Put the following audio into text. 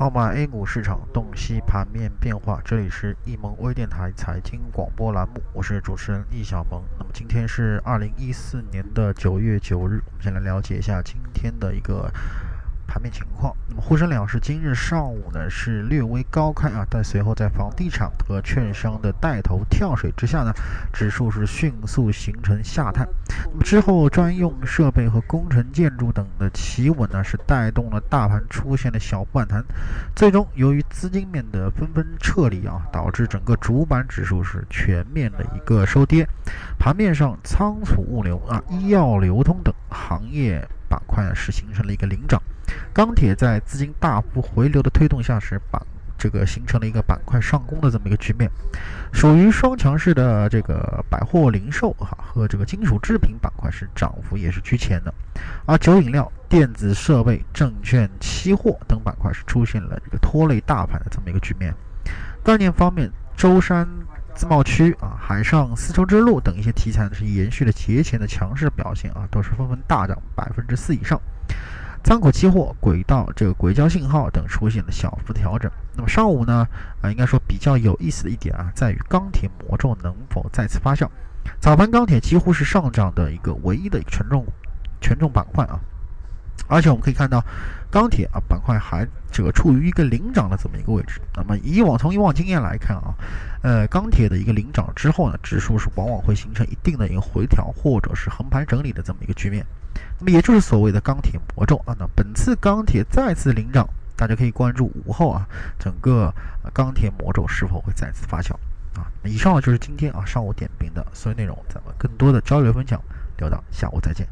号码 A 股市场洞悉盘面变化，这里是易盟微电台财经广播栏目，我是主持人易小萌。那么今天是二零一四年的九月九日，我们先来了解一下今天的一个。盘面情况，那么沪深两市今日上午呢是略微高开啊，但随后在房地产和券商的带头跳水之下呢，指数是迅速形成下探。那么之后专用设备和工程建筑等的企稳呢，是带动了大盘出现了小反弹。最终由于资金面的纷纷撤离啊，导致整个主板指数是全面的一个收跌。盘面上，仓储物流啊、医药流通等行业板块是形成了一个领涨。钢铁在资金大幅回流的推动下，是板这个形成了一个板块上攻的这么一个局面，属于双强势的这个百货零售哈和这个金属制品板块是涨幅也是居前的，而酒饮料、电子设备、证券、期货等板块是出现了这个拖累大盘的这么一个局面。概念方面，舟山自贸区啊、海上丝绸之路等一些题材呢是延续了节前的强势表现啊，都是纷纷大涨百分之四以上。仓口期货、轨道这个轨交信号等出现了小幅调整。那么上午呢，啊，应该说比较有意思的一点啊，在于钢铁魔咒能否再次发酵。早盘钢铁几乎是上涨的一个唯一的一个权重权重板块啊，而且我们可以看到钢铁啊板块还这个处于一个领涨的这么一个位置。那么以往从以往经验来看啊，呃，钢铁的一个领涨之后呢，指数是往往会形成一定的一个回调或者是横盘整理的这么一个局面。那么也就是所谓的钢铁魔咒啊，那本次钢铁再次领涨，大家可以关注午后啊，整个钢铁魔咒是否会再次发酵啊？以上就是今天啊上午点评的所有内容，咱们更多的交流分享留到下午再见。